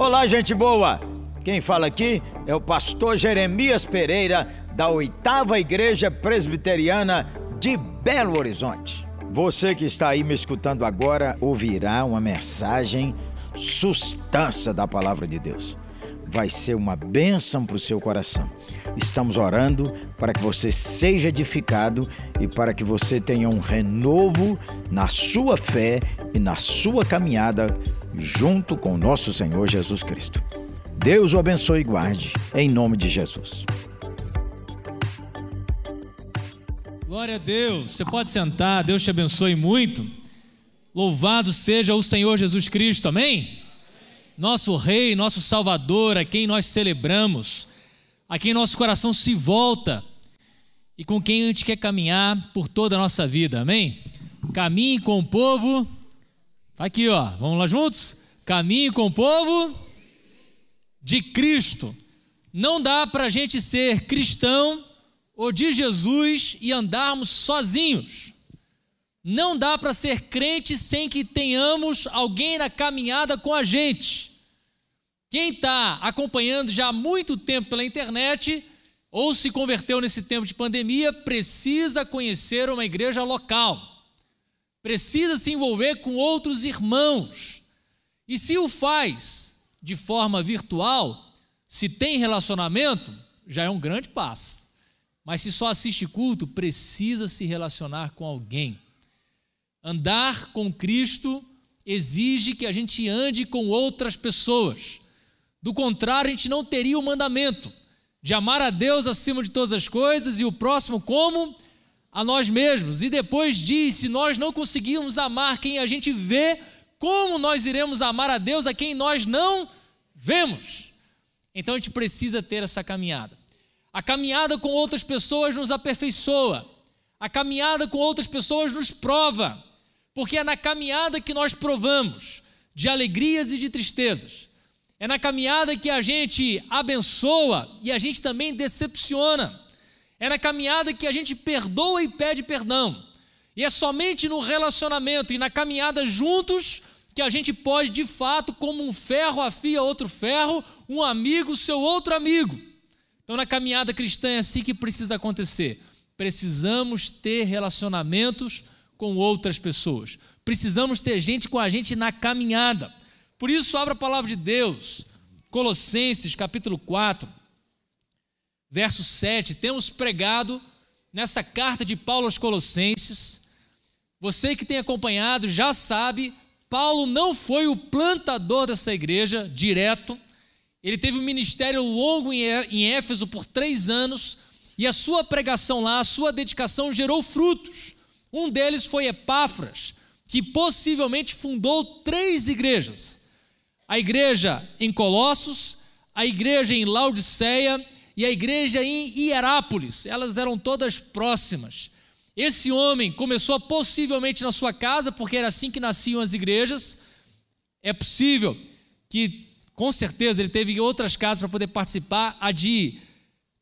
Olá, gente boa! Quem fala aqui é o pastor Jeremias Pereira, da oitava Igreja Presbiteriana de Belo Horizonte. Você que está aí me escutando agora ouvirá uma mensagem sustância da palavra de Deus. Vai ser uma bênção para o seu coração. Estamos orando para que você seja edificado e para que você tenha um renovo na sua fé e na sua caminhada junto com nosso Senhor Jesus Cristo. Deus o abençoe e guarde, em nome de Jesus. Glória a Deus. Você pode sentar, Deus te abençoe muito. Louvado seja o Senhor Jesus Cristo, amém? Nosso Rei, nosso Salvador, a quem nós celebramos, a quem nosso coração se volta e com quem a gente quer caminhar por toda a nossa vida, amém? Caminhe com o povo Tá aqui, ó. Vamos lá juntos? Caminho com o povo de Cristo. Não dá para a gente ser cristão ou de Jesus e andarmos sozinhos. Não dá para ser crente sem que tenhamos alguém na caminhada com a gente. Quem está acompanhando já há muito tempo pela internet ou se converteu nesse tempo de pandemia precisa conhecer uma igreja local precisa se envolver com outros irmãos. E se o faz de forma virtual, se tem relacionamento, já é um grande passo. Mas se só assiste culto, precisa se relacionar com alguém. Andar com Cristo exige que a gente ande com outras pessoas. Do contrário, a gente não teria o mandamento de amar a Deus acima de todas as coisas e o próximo como a nós mesmos. E depois diz: se nós não conseguirmos amar quem a gente vê, como nós iremos amar a Deus a quem nós não vemos? Então a gente precisa ter essa caminhada. A caminhada com outras pessoas nos aperfeiçoa. A caminhada com outras pessoas nos prova. Porque é na caminhada que nós provamos de alegrias e de tristezas. É na caminhada que a gente abençoa e a gente também decepciona. É na caminhada que a gente perdoa e pede perdão. E é somente no relacionamento e na caminhada juntos que a gente pode, de fato, como um ferro afia outro ferro, um amigo seu outro amigo. Então, na caminhada cristã é assim que precisa acontecer. Precisamos ter relacionamentos com outras pessoas. Precisamos ter gente com a gente na caminhada. Por isso, abra a palavra de Deus. Colossenses, capítulo 4 verso 7, temos pregado nessa carta de Paulo aos Colossenses. Você que tem acompanhado já sabe, Paulo não foi o plantador dessa igreja direto. Ele teve um ministério longo em Éfeso por três anos e a sua pregação lá, a sua dedicação gerou frutos. Um deles foi Epáfras, que possivelmente fundou três igrejas: a igreja em Colossos, a igreja em Laodiceia e a igreja em Hierápolis, elas eram todas próximas. Esse homem começou possivelmente na sua casa, porque era assim que nasciam as igrejas. É possível que, com certeza, ele teve outras casas para poder participar. A de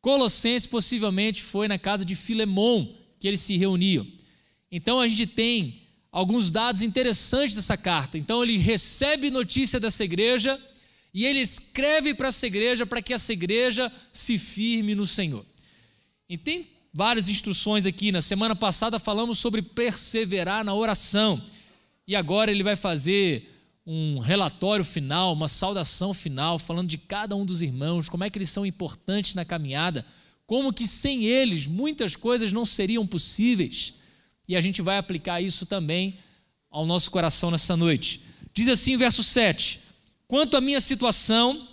Colossenses possivelmente foi na casa de Filemon que eles se reuniam. Então a gente tem alguns dados interessantes dessa carta. Então ele recebe notícia dessa igreja e ele escreve para essa igreja para que essa igreja se firme no Senhor. E tem várias instruções aqui. Na semana passada falamos sobre perseverar na oração. E agora ele vai fazer um relatório final, uma saudação final, falando de cada um dos irmãos, como é que eles são importantes na caminhada, como que sem eles muitas coisas não seriam possíveis. E a gente vai aplicar isso também ao nosso coração nessa noite. Diz assim, verso 7: Quanto à minha situação,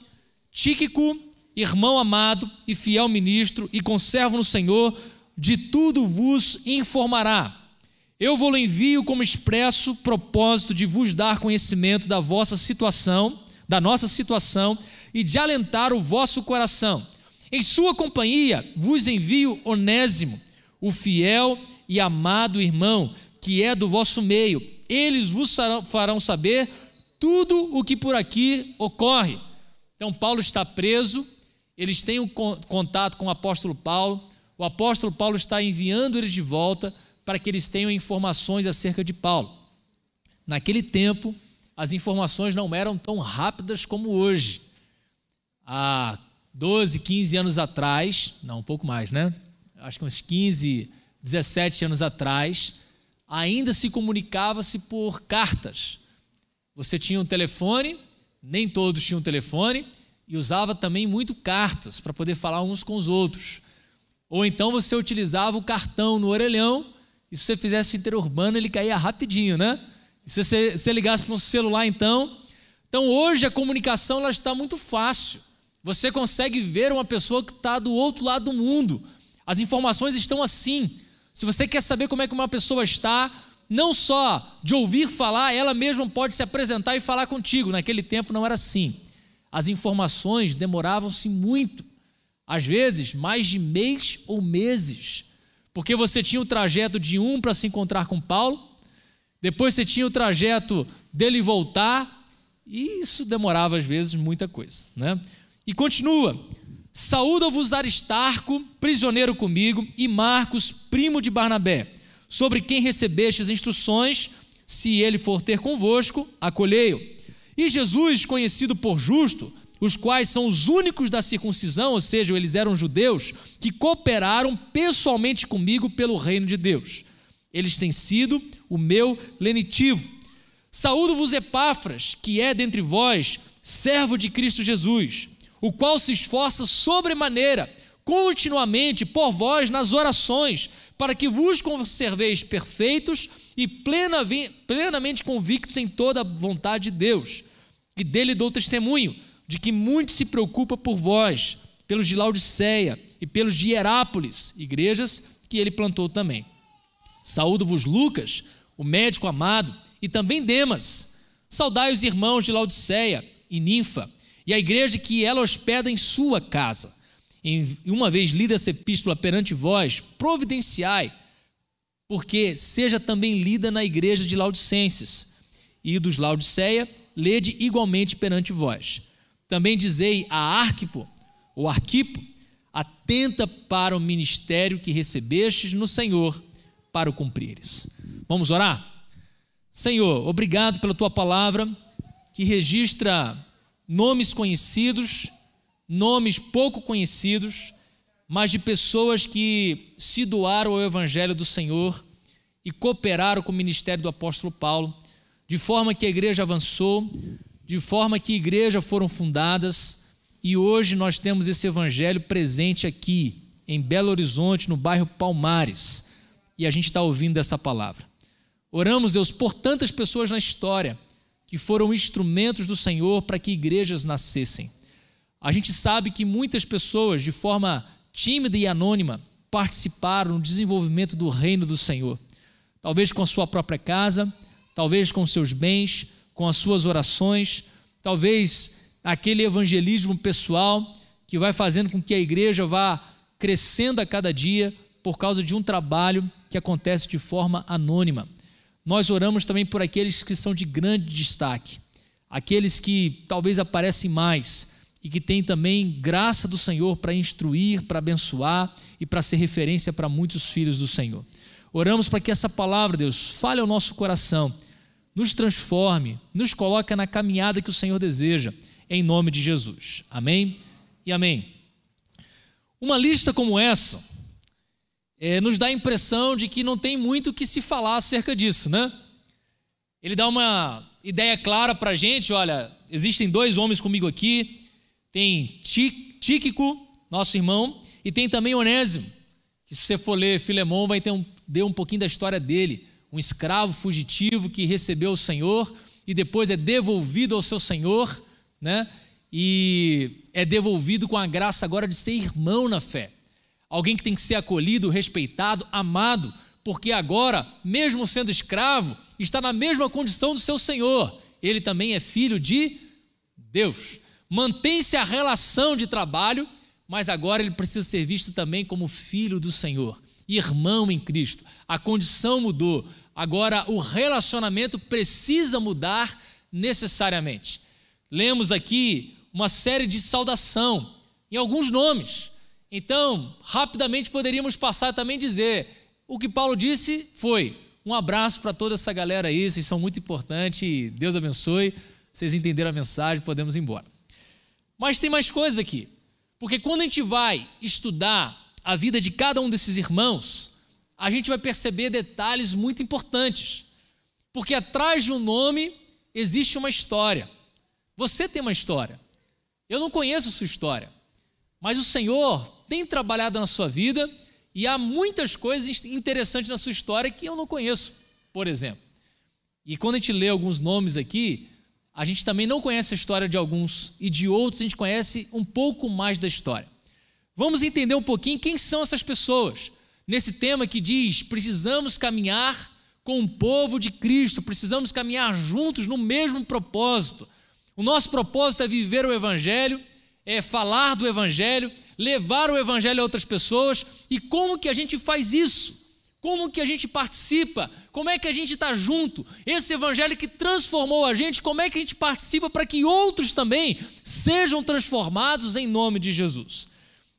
Tíquico, irmão amado e fiel ministro e conservo no Senhor, de tudo vos informará. Eu vou-lhe envio como expresso propósito de vos dar conhecimento da vossa situação, da nossa situação e de alentar o vosso coração. Em sua companhia vos envio Onésimo, o fiel e amado irmão, que é do vosso meio. Eles vos farão saber tudo o que por aqui ocorre. Então, Paulo está preso, eles têm um contato com o apóstolo Paulo, o apóstolo Paulo está enviando eles de volta para que eles tenham informações acerca de Paulo. Naquele tempo, as informações não eram tão rápidas como hoje. Há 12, 15 anos atrás, não, um pouco mais, né? Acho que uns 15, 17 anos atrás, ainda se comunicava-se por cartas. Você tinha um telefone, nem todos tinham um telefone, e usava também muito cartas para poder falar uns com os outros. Ou então você utilizava o cartão no orelhão, e se você fizesse interurbano, ele caía rapidinho, né? E se você, você ligasse para um celular, então. Então hoje a comunicação ela está muito fácil. Você consegue ver uma pessoa que está do outro lado do mundo. As informações estão assim. Se você quer saber como é que uma pessoa está, não só de ouvir falar, ela mesma pode se apresentar e falar contigo. Naquele tempo não era assim. As informações demoravam-se muito, às vezes mais de mês ou meses, porque você tinha o trajeto de um para se encontrar com Paulo, depois você tinha o trajeto dele voltar, e isso demorava às vezes muita coisa, né? E continua: Saúda-vos Aristarco, prisioneiro comigo, e Marcos, primo de Barnabé, sobre quem recebestes instruções, se ele for ter convosco, acolhei-o. E Jesus, conhecido por justo, os quais são os únicos da circuncisão, ou seja, eles eram judeus, que cooperaram pessoalmente comigo pelo reino de Deus. Eles têm sido o meu lenitivo. Saúdo-vos Epáfras, que é dentre vós, servo de Cristo Jesus o qual se esforça sobremaneira, continuamente por vós nas orações, para que vos conserveis perfeitos e plenamente convictos em toda a vontade de Deus. E dele dou testemunho de que muito se preocupa por vós, pelos de Laodiceia e pelos de Hierápolis, igrejas que ele plantou também. Saúdo-vos Lucas, o médico amado, e também Demas. Saudai os irmãos de Laodiceia e Ninfa e a igreja que ela hospeda em sua casa. E uma vez lida essa epístola perante vós, providenciai, porque seja também lida na igreja de Laodicenses. E dos Laodiceia, lede igualmente perante vós. Também dizei a Arquipo, ou Arquipo, atenta para o ministério que recebestes no Senhor, para o cumprires. Vamos orar? Senhor, obrigado pela tua palavra que registra nomes conhecidos, nomes pouco conhecidos, mas de pessoas que se doaram ao Evangelho do Senhor e cooperaram com o ministério do apóstolo Paulo, de forma que a igreja avançou, de forma que a igreja foram fundadas, e hoje nós temos esse Evangelho presente aqui, em Belo Horizonte, no bairro Palmares, e a gente está ouvindo essa palavra. Oramos, Deus, por tantas pessoas na história que foram instrumentos do Senhor para que igrejas nascessem. A gente sabe que muitas pessoas, de forma tímida e anônima, participaram no desenvolvimento do reino do Senhor. Talvez com a sua própria casa, talvez com seus bens, com as suas orações, talvez aquele evangelismo pessoal que vai fazendo com que a igreja vá crescendo a cada dia por causa de um trabalho que acontece de forma anônima. Nós oramos também por aqueles que são de grande destaque, aqueles que talvez aparecem mais e que têm também graça do Senhor para instruir, para abençoar e para ser referência para muitos filhos do Senhor. Oramos para que essa palavra, Deus, fale ao nosso coração, nos transforme, nos coloque na caminhada que o Senhor deseja, em nome de Jesus. Amém e amém. Uma lista como essa é, nos dá a impressão de que não tem muito o que se falar acerca disso, né? Ele dá uma ideia clara para a gente: olha, existem dois homens comigo aqui, tem Tíquico, nosso irmão, e tem também Onésimo, que se você for ler Filemão, vai ter um, dê um pouquinho da história dele, um escravo fugitivo que recebeu o Senhor e depois é devolvido ao seu Senhor, né? E é devolvido com a graça agora de ser irmão na fé alguém que tem que ser acolhido, respeitado, amado, porque agora, mesmo sendo escravo, está na mesma condição do seu senhor. Ele também é filho de Deus. Mantém-se a relação de trabalho, mas agora ele precisa ser visto também como filho do Senhor, irmão em Cristo. A condição mudou. Agora o relacionamento precisa mudar necessariamente. Lemos aqui uma série de saudação em alguns nomes. Então, rapidamente poderíamos passar também dizer: o que Paulo disse foi: Um abraço para toda essa galera aí, vocês são muito importantes. Deus abençoe. Vocês entenderam a mensagem, podemos ir embora. Mas tem mais coisa aqui. Porque quando a gente vai estudar a vida de cada um desses irmãos, a gente vai perceber detalhes muito importantes. Porque atrás de um nome existe uma história. Você tem uma história. Eu não conheço a sua história, mas o Senhor tem trabalhado na sua vida e há muitas coisas interessantes na sua história que eu não conheço, por exemplo. E quando a gente lê alguns nomes aqui, a gente também não conhece a história de alguns e de outros a gente conhece um pouco mais da história. Vamos entender um pouquinho quem são essas pessoas. Nesse tema que diz: precisamos caminhar com o povo de Cristo, precisamos caminhar juntos no mesmo propósito. O nosso propósito é viver o Evangelho, é falar do Evangelho, levar o Evangelho a outras pessoas. E como que a gente faz isso? Como que a gente participa? Como é que a gente está junto? Esse Evangelho que transformou a gente, como é que a gente participa para que outros também sejam transformados em nome de Jesus?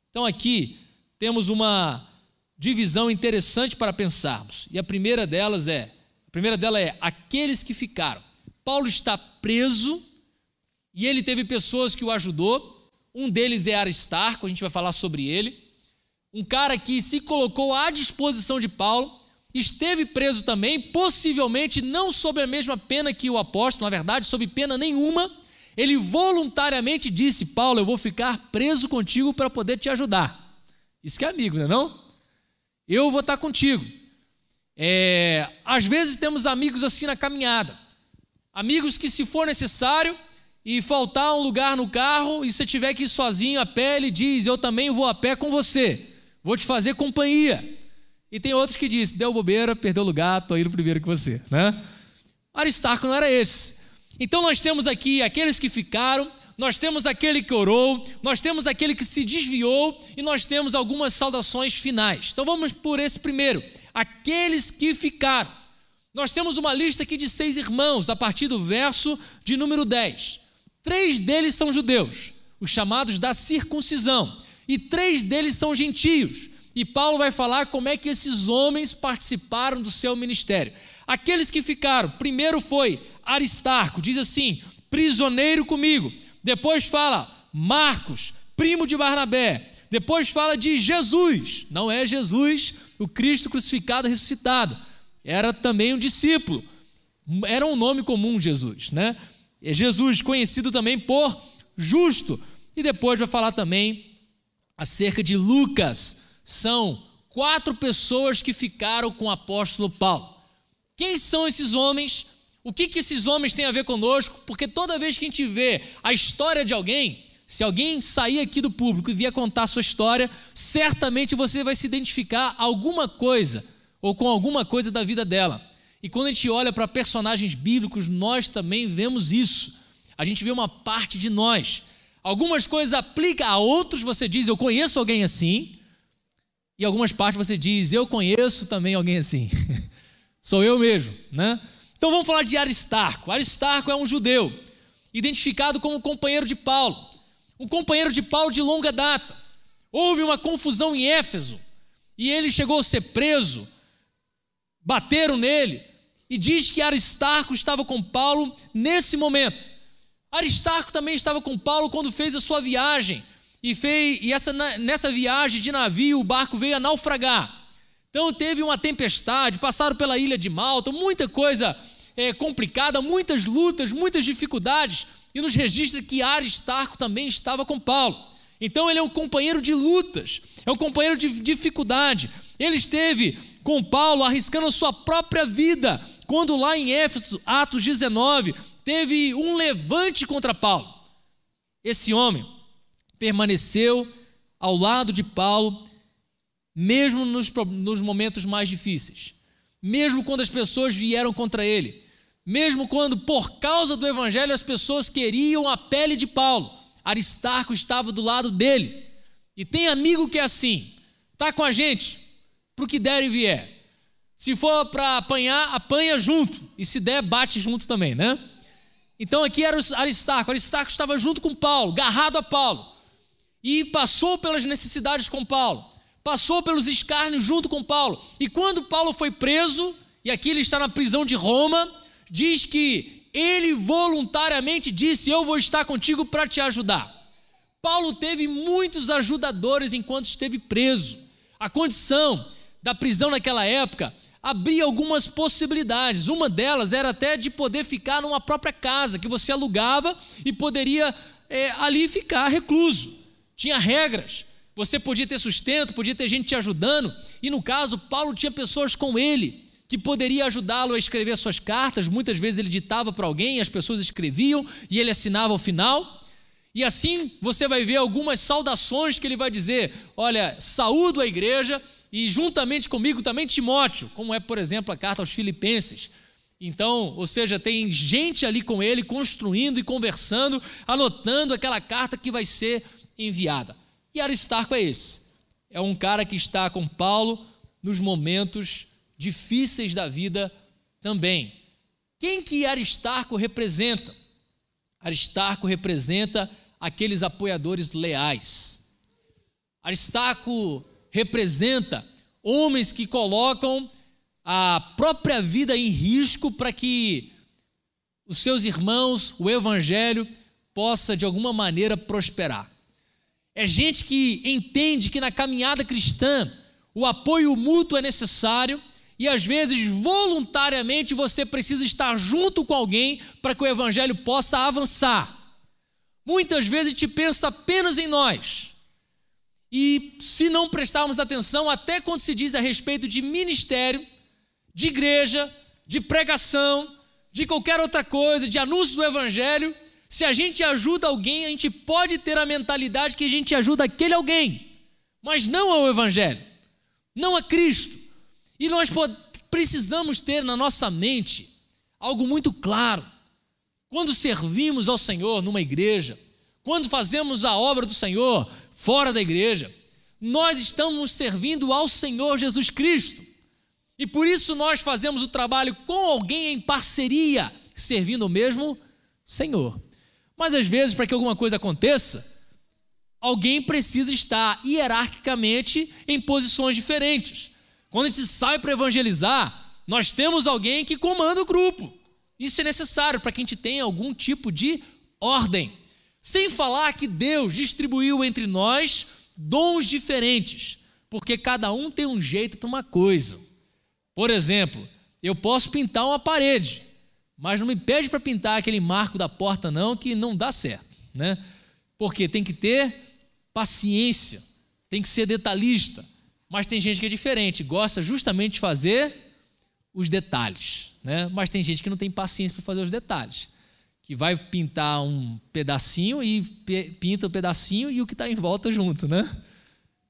Então aqui temos uma divisão interessante para pensarmos. E a primeira delas é, a primeira dela é aqueles que ficaram. Paulo está preso e ele teve pessoas que o ajudou. Um deles é Aristarco, a gente vai falar sobre ele. Um cara que se colocou à disposição de Paulo, esteve preso também, possivelmente não sob a mesma pena que o apóstolo, na verdade, sob pena nenhuma. Ele voluntariamente disse: Paulo, eu vou ficar preso contigo para poder te ajudar. Isso que é amigo, não é? Não? Eu vou estar contigo. É, às vezes temos amigos assim na caminhada. Amigos que, se for necessário, e faltar um lugar no carro e você tiver que ir sozinho a pé, ele diz: Eu também vou a pé com você, vou te fazer companhia. E tem outros que dizem: Deu bobeira, perdeu lugar, estou indo primeiro que você. Né? Aristarco não era esse. Então nós temos aqui aqueles que ficaram, nós temos aquele que orou, nós temos aquele que se desviou e nós temos algumas saudações finais. Então vamos por esse primeiro: aqueles que ficaram. Nós temos uma lista aqui de seis irmãos, a partir do verso de número 10. Três deles são judeus, os chamados da circuncisão, e três deles são gentios. E Paulo vai falar como é que esses homens participaram do seu ministério. Aqueles que ficaram, primeiro foi Aristarco, diz assim: prisioneiro comigo. Depois fala Marcos, primo de Barnabé. Depois fala de Jesus, não é Jesus, o Cristo crucificado ressuscitado. Era também um discípulo. Era um nome comum, Jesus, né? É Jesus, conhecido também por justo. E depois vai falar também acerca de Lucas. São quatro pessoas que ficaram com o apóstolo Paulo. Quem são esses homens? O que, que esses homens têm a ver conosco? Porque toda vez que a gente vê a história de alguém, se alguém sair aqui do público e vier contar a sua história, certamente você vai se identificar alguma coisa ou com alguma coisa da vida dela. E quando a gente olha para personagens bíblicos, nós também vemos isso. A gente vê uma parte de nós. Algumas coisas aplica a outros, você diz, eu conheço alguém assim. E algumas partes você diz, eu conheço também alguém assim. Sou eu mesmo, né? Então vamos falar de Aristarco. Aristarco é um judeu, identificado como companheiro de Paulo. Um companheiro de Paulo de longa data. Houve uma confusão em Éfeso e ele chegou a ser preso. Bateram nele, e diz que Aristarco estava com Paulo nesse momento. Aristarco também estava com Paulo quando fez a sua viagem. E, fez, e essa, nessa viagem de navio, o barco veio a naufragar. Então teve uma tempestade, passaram pela ilha de Malta, muita coisa é, complicada, muitas lutas, muitas dificuldades. E nos registra que Aristarco também estava com Paulo. Então ele é um companheiro de lutas, é um companheiro de dificuldade. Ele esteve com Paulo arriscando a sua própria vida quando lá em Éfeso, Atos 19, teve um levante contra Paulo. Esse homem permaneceu ao lado de Paulo, mesmo nos, nos momentos mais difíceis, mesmo quando as pessoas vieram contra ele, mesmo quando, por causa do evangelho, as pessoas queriam a pele de Paulo. Aristarco estava do lado dele. E tem amigo que é assim, tá com a gente, para o que der e vier. Se for para apanhar, apanha junto. E se der, bate junto também, né? Então aqui era Aristarco. Aristarco estava junto com Paulo, garrado a Paulo. E passou pelas necessidades com Paulo. Passou pelos escárnios junto com Paulo. E quando Paulo foi preso, e aqui ele está na prisão de Roma, diz que ele voluntariamente disse: Eu vou estar contigo para te ajudar. Paulo teve muitos ajudadores enquanto esteve preso. A condição da prisão naquela época abria algumas possibilidades. Uma delas era até de poder ficar numa própria casa que você alugava e poderia é, ali ficar recluso. Tinha regras. Você podia ter sustento, podia ter gente te ajudando. E no caso, Paulo tinha pessoas com ele que poderia ajudá-lo a escrever suas cartas. Muitas vezes ele ditava para alguém, as pessoas escreviam e ele assinava ao final. E assim você vai ver algumas saudações que ele vai dizer: Olha, saúdo a igreja e juntamente comigo também Timóteo, como é, por exemplo, a carta aos Filipenses. Então, ou seja, tem gente ali com ele construindo e conversando, anotando aquela carta que vai ser enviada. E Aristarco é esse. É um cara que está com Paulo nos momentos difíceis da vida também. Quem que Aristarco representa? Aristarco representa aqueles apoiadores leais. Aristarco representa homens que colocam a própria vida em risco para que os seus irmãos, o evangelho, possa de alguma maneira prosperar. É gente que entende que na caminhada cristã o apoio mútuo é necessário e às vezes voluntariamente você precisa estar junto com alguém para que o evangelho possa avançar. Muitas vezes te pensa apenas em nós. E se não prestarmos atenção, até quando se diz a respeito de ministério, de igreja, de pregação, de qualquer outra coisa, de anúncio do evangelho, se a gente ajuda alguém, a gente pode ter a mentalidade que a gente ajuda aquele alguém, mas não ao evangelho, não a Cristo. E nós precisamos ter na nossa mente algo muito claro. Quando servimos ao Senhor numa igreja, quando fazemos a obra do Senhor fora da igreja, nós estamos servindo ao Senhor Jesus Cristo. E por isso nós fazemos o trabalho com alguém em parceria, servindo o mesmo Senhor. Mas às vezes, para que alguma coisa aconteça, alguém precisa estar hierarquicamente em posições diferentes. Quando a gente sai para evangelizar, nós temos alguém que comanda o grupo. Isso é necessário para que a gente tenha algum tipo de ordem. Sem falar que Deus distribuiu entre nós dons diferentes, porque cada um tem um jeito para uma coisa. Por exemplo, eu posso pintar uma parede, mas não me pede para pintar aquele marco da porta, não, que não dá certo, né? Porque tem que ter paciência, tem que ser detalhista. Mas tem gente que é diferente, gosta justamente de fazer os detalhes, né? Mas tem gente que não tem paciência para fazer os detalhes que vai pintar um pedacinho e pinta o um pedacinho e o que está em volta junto, né?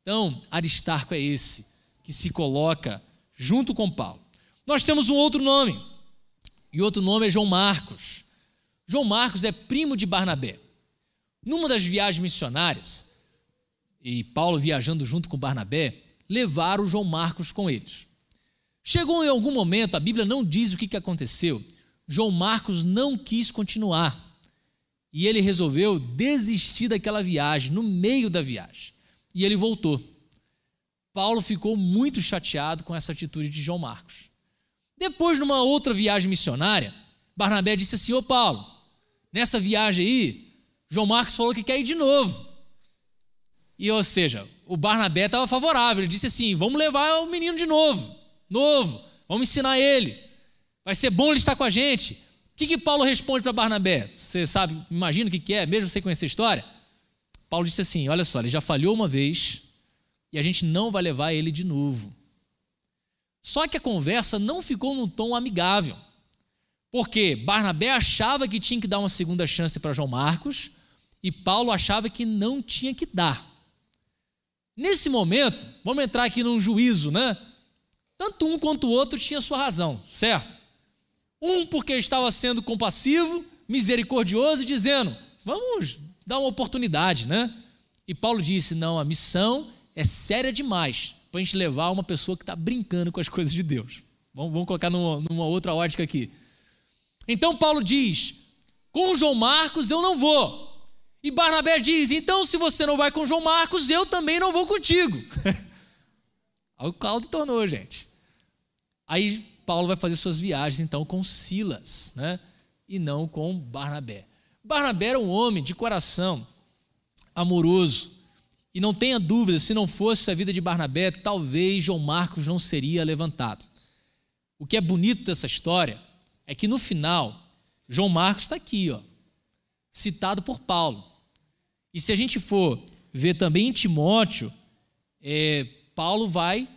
Então, Aristarco é esse que se coloca junto com Paulo. Nós temos um outro nome, e outro nome é João Marcos. João Marcos é primo de Barnabé. Numa das viagens missionárias, e Paulo viajando junto com Barnabé, levaram João Marcos com eles. Chegou em algum momento, a Bíblia não diz o que aconteceu, João Marcos não quis continuar. E ele resolveu desistir daquela viagem, no meio da viagem. E ele voltou. Paulo ficou muito chateado com essa atitude de João Marcos. Depois, numa outra viagem missionária, Barnabé disse assim: Ô Paulo, nessa viagem aí, João Marcos falou que quer ir de novo. E, ou seja, o Barnabé estava favorável. Ele disse assim: vamos levar o menino de novo, novo, vamos ensinar ele. Vai ser bom ele estar com a gente. O que, que Paulo responde para Barnabé? Você sabe, imagina o que, que é, mesmo você conhecer a história? Paulo disse assim: Olha só, ele já falhou uma vez e a gente não vai levar ele de novo. Só que a conversa não ficou num tom amigável. Porque Barnabé achava que tinha que dar uma segunda chance para João Marcos e Paulo achava que não tinha que dar. Nesse momento, vamos entrar aqui num juízo, né? Tanto um quanto o outro tinha sua razão, certo? Um porque estava sendo compassivo, misericordioso e dizendo: vamos dar uma oportunidade, né? E Paulo disse: não, a missão é séria demais para a gente levar uma pessoa que está brincando com as coisas de Deus. Vamos, vamos colocar numa, numa outra ótica aqui. Então Paulo diz: com João Marcos eu não vou. E Barnabé diz: então se você não vai com João Marcos, eu também não vou contigo. Aí o caldo tornou, gente. Aí Paulo vai fazer suas viagens então com Silas, né? E não com Barnabé. Barnabé era um homem de coração amoroso. E não tenha dúvida, se não fosse a vida de Barnabé, talvez João Marcos não seria levantado. O que é bonito dessa história é que no final, João Marcos está aqui, ó, citado por Paulo. E se a gente for ver também em Timóteo, é, Paulo vai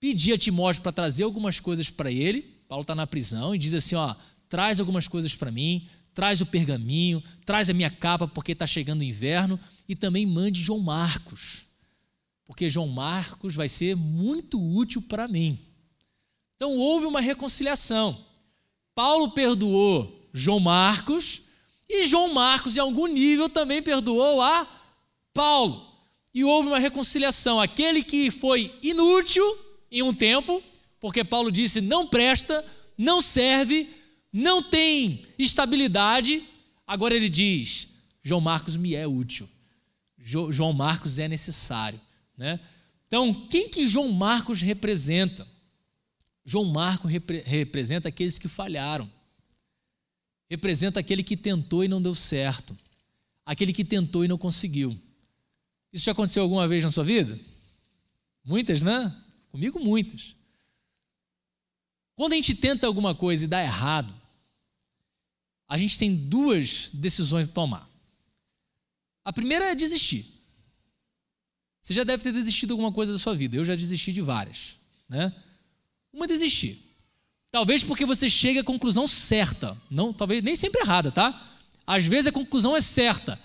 pedir a Timóteo para trazer algumas coisas para ele. Paulo está na prisão e diz assim: ó, traz algumas coisas para mim, traz o pergaminho, traz a minha capa porque está chegando o inverno e também mande João Marcos, porque João Marcos vai ser muito útil para mim. Então houve uma reconciliação. Paulo perdoou João Marcos e João Marcos, em algum nível, também perdoou a Paulo. E houve uma reconciliação. Aquele que foi inútil em um tempo, porque Paulo disse não presta, não serve, não tem estabilidade. Agora ele diz: João Marcos me é útil. João Marcos é necessário. Né? Então, quem que João Marcos representa? João Marco repre representa aqueles que falharam. Representa aquele que tentou e não deu certo. Aquele que tentou e não conseguiu. Isso já aconteceu alguma vez na sua vida? Muitas, né? Comigo, muitas. Quando a gente tenta alguma coisa e dá errado, a gente tem duas decisões a tomar. A primeira é desistir. Você já deve ter desistido de alguma coisa da sua vida. Eu já desisti de várias, né? Uma desistir. Talvez porque você chegue à conclusão certa, não, talvez nem sempre errada, tá? Às vezes a conclusão é certa.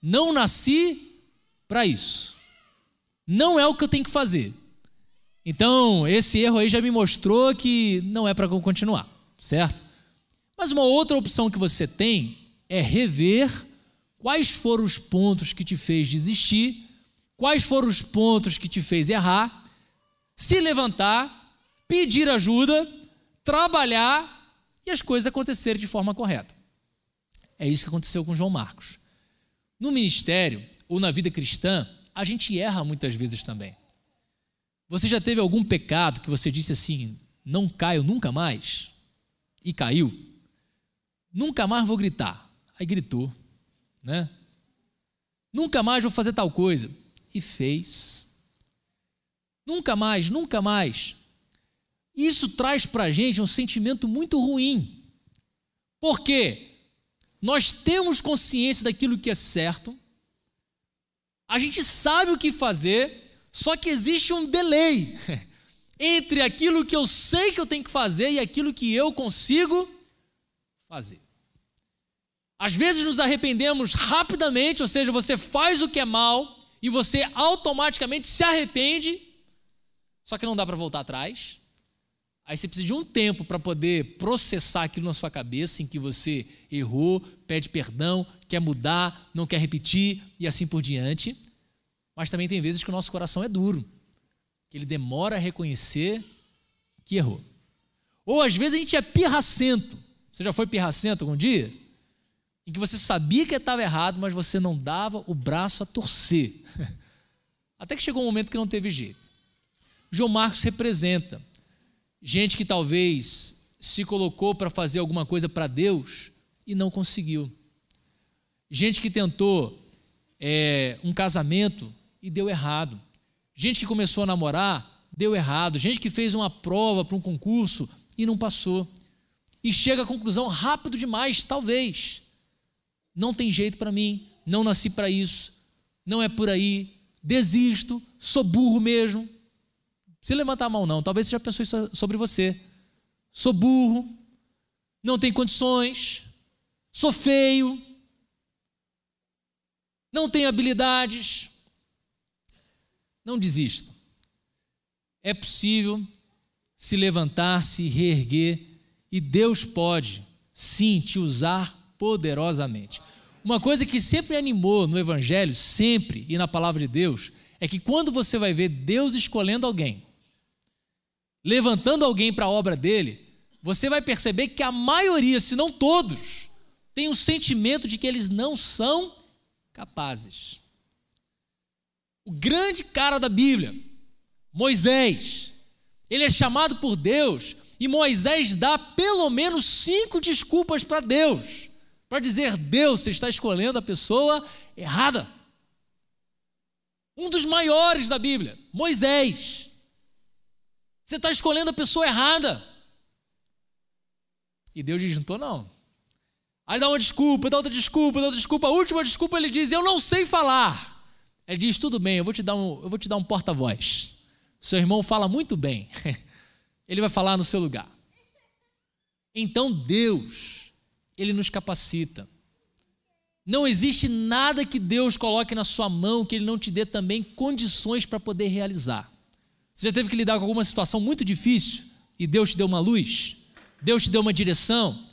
Não nasci para isso. Não é o que eu tenho que fazer. Então, esse erro aí já me mostrou que não é para continuar, certo? Mas uma outra opção que você tem é rever quais foram os pontos que te fez desistir, quais foram os pontos que te fez errar, se levantar pedir ajuda, trabalhar e as coisas acontecerem de forma correta. É isso que aconteceu com João Marcos. No ministério ou na vida cristã, a gente erra muitas vezes também. Você já teve algum pecado que você disse assim: não caio nunca mais? E caiu? Nunca mais vou gritar. Aí gritou, né? Nunca mais vou fazer tal coisa. E fez. Nunca mais, nunca mais. Isso traz para a gente um sentimento muito ruim. Porque nós temos consciência daquilo que é certo, a gente sabe o que fazer, só que existe um delay entre aquilo que eu sei que eu tenho que fazer e aquilo que eu consigo fazer. Às vezes nos arrependemos rapidamente, ou seja, você faz o que é mal e você automaticamente se arrepende, só que não dá para voltar atrás. Aí você precisa de um tempo para poder processar aquilo na sua cabeça, em que você errou, pede perdão, quer mudar, não quer repetir e assim por diante. Mas também tem vezes que o nosso coração é duro, que ele demora a reconhecer que errou. Ou às vezes a gente é pirracento. Você já foi pirracento algum dia? Em que você sabia que estava errado, mas você não dava o braço a torcer. Até que chegou um momento que não teve jeito. João Marcos representa gente que talvez se colocou para fazer alguma coisa para Deus e não conseguiu. Gente que tentou é, um casamento e deu errado. Gente que começou a namorar, deu errado. Gente que fez uma prova para um concurso e não passou. E chega à conclusão rápido demais, talvez. Não tem jeito para mim, não nasci para isso, não é por aí, desisto, sou burro mesmo, se levantar a mão, não. Talvez você já pensou isso sobre você. Sou burro, não tenho condições, sou feio, não tenho habilidades. Não desista. É possível se levantar, se reerguer, e Deus pode, sim, te usar poderosamente. Uma coisa que sempre me animou no Evangelho, sempre, e na palavra de Deus, é que quando você vai ver Deus escolhendo alguém, levantando alguém para a obra dele, você vai perceber que a maioria, se não todos, tem o sentimento de que eles não são capazes. O grande cara da Bíblia, Moisés, ele é chamado por Deus E Moisés dá pelo menos cinco desculpas para Deus, para dizer: Deus, você está escolhendo a pessoa errada. Um dos maiores da Bíblia, Moisés. Você está escolhendo a pessoa errada. E Deus diz: não estou, não. Aí dá uma desculpa, dá outra desculpa, dá outra desculpa. A última desculpa ele diz: eu não sei falar. Ele diz: tudo bem, eu vou te dar um, eu vou te dar um porta-voz. Seu irmão fala muito bem. Ele vai falar no seu lugar. Então Deus, Ele nos capacita. Não existe nada que Deus coloque na sua mão que Ele não te dê também condições para poder realizar. Você já teve que lidar com alguma situação muito difícil e Deus te deu uma luz? Deus te deu uma direção?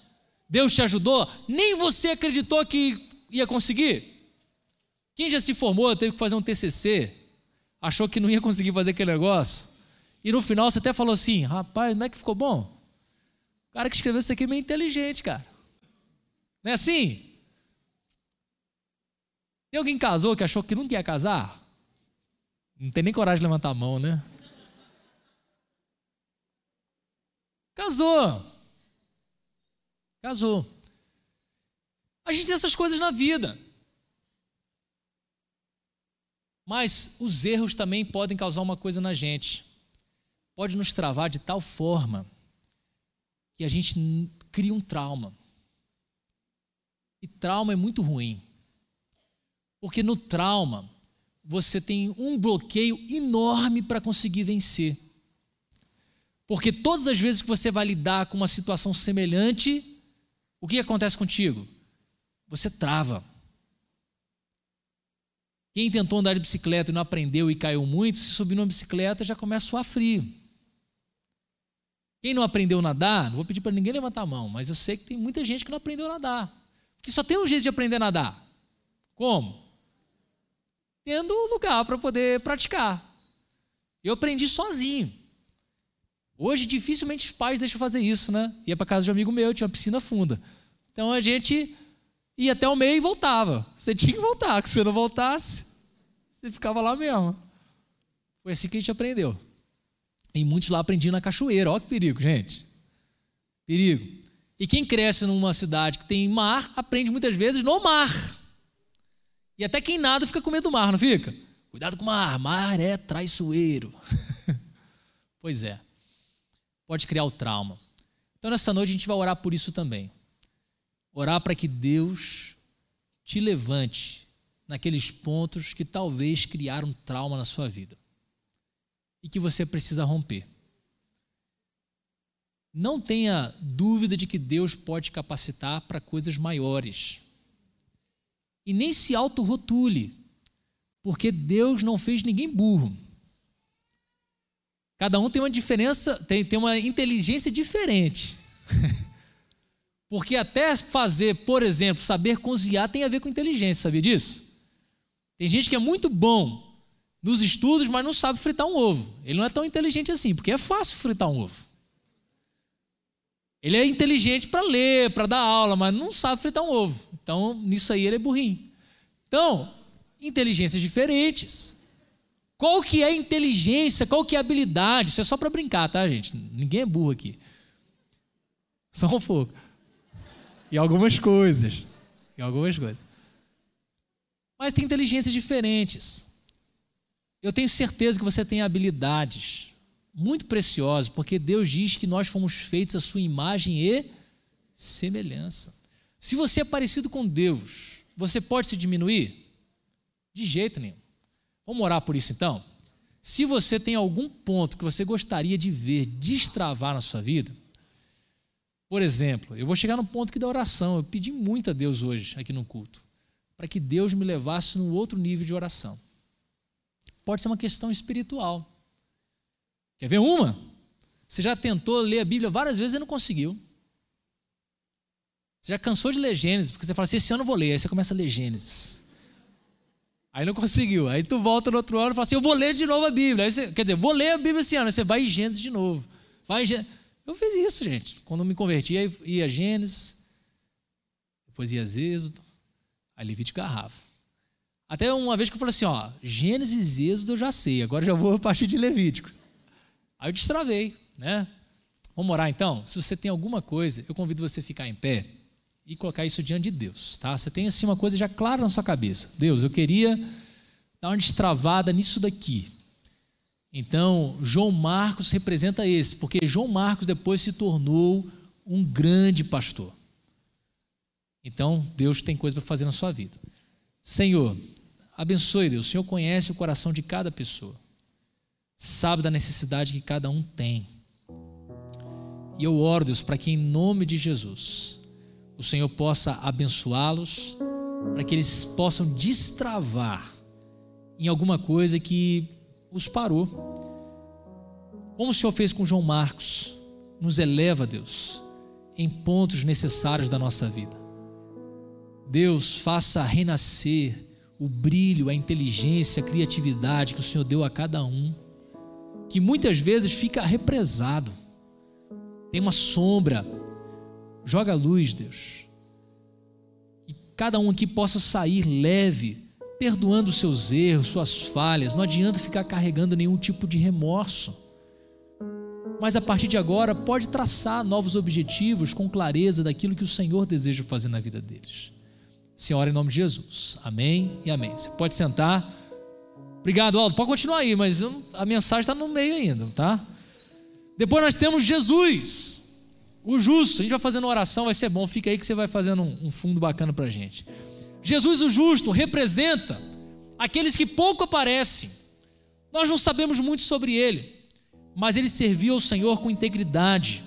Deus te ajudou? Nem você acreditou que ia conseguir? Quem já se formou, teve que fazer um TCC, achou que não ia conseguir fazer aquele negócio? E no final você até falou assim: rapaz, não é que ficou bom? O cara que escreveu isso aqui é meio inteligente, cara. Não é assim? Tem alguém que casou que achou que nunca ia casar? Não tem nem coragem de levantar a mão, né? Casou. Casou. A gente tem essas coisas na vida. Mas os erros também podem causar uma coisa na gente pode nos travar de tal forma que a gente cria um trauma. E trauma é muito ruim. Porque no trauma, você tem um bloqueio enorme para conseguir vencer. Porque todas as vezes que você vai lidar com uma situação semelhante, o que acontece contigo? Você trava. Quem tentou andar de bicicleta e não aprendeu e caiu muito, se subir numa bicicleta já começa a suar frio. Quem não aprendeu a nadar, não vou pedir para ninguém levantar a mão, mas eu sei que tem muita gente que não aprendeu a nadar. Que só tem um jeito de aprender a nadar. Como? Tendo lugar para poder praticar. Eu aprendi sozinho. Hoje, dificilmente os pais deixam fazer isso, né? Ia para casa de um amigo meu, tinha uma piscina funda. Então a gente ia até o meio e voltava. Você tinha que voltar, porque se você não voltasse, você ficava lá mesmo. Foi assim que a gente aprendeu. E muitos lá aprendiam na cachoeira. Olha que perigo, gente. Perigo. E quem cresce numa cidade que tem mar, aprende muitas vezes no mar. E até quem nada fica com medo do mar, não fica? Cuidado com o mar, mar é traiçoeiro. pois é. Pode criar o trauma. Então nessa noite a gente vai orar por isso também. Orar para que Deus te levante naqueles pontos que talvez criaram trauma na sua vida e que você precisa romper. Não tenha dúvida de que Deus pode capacitar para coisas maiores. E nem se autorrotule, porque Deus não fez ninguém burro. Cada um tem uma diferença, tem, tem uma inteligência diferente. porque até fazer, por exemplo, saber cozinhar tem a ver com inteligência, sabia disso? Tem gente que é muito bom nos estudos, mas não sabe fritar um ovo. Ele não é tão inteligente assim, porque é fácil fritar um ovo. Ele é inteligente para ler, para dar aula, mas não sabe fritar um ovo. Então, nisso aí ele é burrinho. Então, inteligências diferentes. Qual que é inteligência? Qual que é habilidade? Isso é só para brincar, tá, gente? Ninguém é burro aqui. Só um pouco. E algumas coisas. E algumas coisas. Mas tem inteligências diferentes. Eu tenho certeza que você tem habilidades muito preciosas, porque Deus diz que nós fomos feitos à sua imagem e semelhança. Se você é parecido com Deus, você pode se diminuir? De jeito nenhum. Vamos orar por isso então? Se você tem algum ponto que você gostaria de ver destravar na sua vida, por exemplo, eu vou chegar no ponto que da oração. Eu pedi muito a Deus hoje, aqui no culto, para que Deus me levasse num outro nível de oração. Pode ser uma questão espiritual. Quer ver uma? Você já tentou ler a Bíblia várias vezes e não conseguiu. Você já cansou de ler Gênesis, porque você fala assim, esse ano eu vou ler, aí você começa a ler Gênesis. Aí não conseguiu. Aí tu volta no outro ano e fala assim, eu vou ler de novo a Bíblia. Você, quer dizer, vou ler a Bíblia esse ano. Aí você vai em Gênesis de novo. Vai em Gênesis. Eu fiz isso, gente. Quando me converti, ia Gênesis, depois ia Êxodo, aí Levítico garrafa. Até uma vez que eu falei assim, ó, Gênesis e Êxodo eu já sei, agora já vou a partir de Levítico. Aí eu destravei, né? Vamos orar então? Se você tem alguma coisa, eu convido você a ficar em pé e colocar isso diante de Deus, tá? Você tem assim uma coisa já clara na sua cabeça. Deus, eu queria dar uma destravada nisso daqui. Então, João Marcos representa esse, porque João Marcos depois se tornou um grande pastor. Então, Deus tem coisa para fazer na sua vida. Senhor, abençoe Deus. O Senhor conhece o coração de cada pessoa, sabe da necessidade que cada um tem. E eu oro, Deus, para que em nome de Jesus o Senhor possa abençoá-los, para que eles possam destravar em alguma coisa que os parou. Como o Senhor fez com João Marcos, nos eleva, Deus, em pontos necessários da nossa vida. Deus, faça renascer o brilho, a inteligência, a criatividade que o Senhor deu a cada um, que muitas vezes fica represado, tem uma sombra. Joga a luz, Deus. E cada um aqui possa sair leve perdoando seus erros, suas falhas. Não adianta ficar carregando nenhum tipo de remorso. Mas a partir de agora, pode traçar novos objetivos com clareza daquilo que o Senhor deseja fazer na vida deles. Senhora, em nome de Jesus. Amém e amém. Você pode sentar. Obrigado, Aldo. Pode continuar aí, mas a mensagem está no meio ainda, tá? Depois nós temos Jesus, o justo. A gente vai fazendo oração, vai ser bom. Fica aí que você vai fazendo um, fundo bacana para a gente. Jesus o justo representa aqueles que pouco aparecem. Nós não sabemos muito sobre ele, mas ele serviu ao Senhor com integridade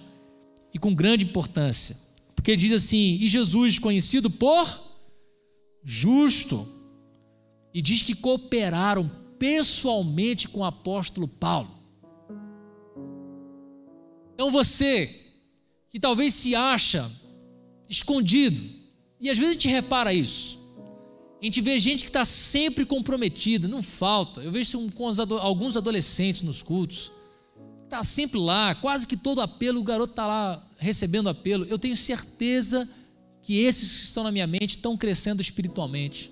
e com grande importância. Porque diz assim: "E Jesus conhecido por justo". E diz que cooperaram pessoalmente com o apóstolo Paulo. Então você que talvez se acha escondido, e às vezes a gente repara isso. A gente vê gente que está sempre comprometida, não falta. Eu vejo isso com alguns adolescentes nos cultos. Está sempre lá, quase que todo apelo, o garoto está lá recebendo apelo. Eu tenho certeza que esses que estão na minha mente estão crescendo espiritualmente.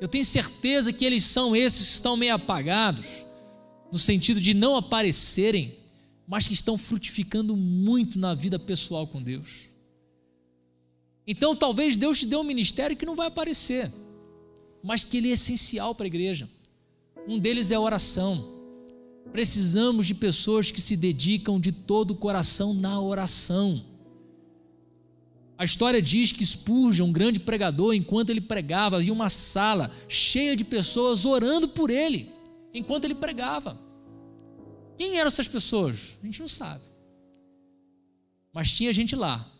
Eu tenho certeza que eles são esses que estão meio apagados, no sentido de não aparecerem, mas que estão frutificando muito na vida pessoal com Deus. Então, talvez Deus te dê um ministério que não vai aparecer mas que ele é essencial para a igreja. Um deles é a oração. Precisamos de pessoas que se dedicam de todo o coração na oração. A história diz que Spurgeon, um grande pregador, enquanto ele pregava, havia uma sala cheia de pessoas orando por ele, enquanto ele pregava. Quem eram essas pessoas? A gente não sabe. Mas tinha gente lá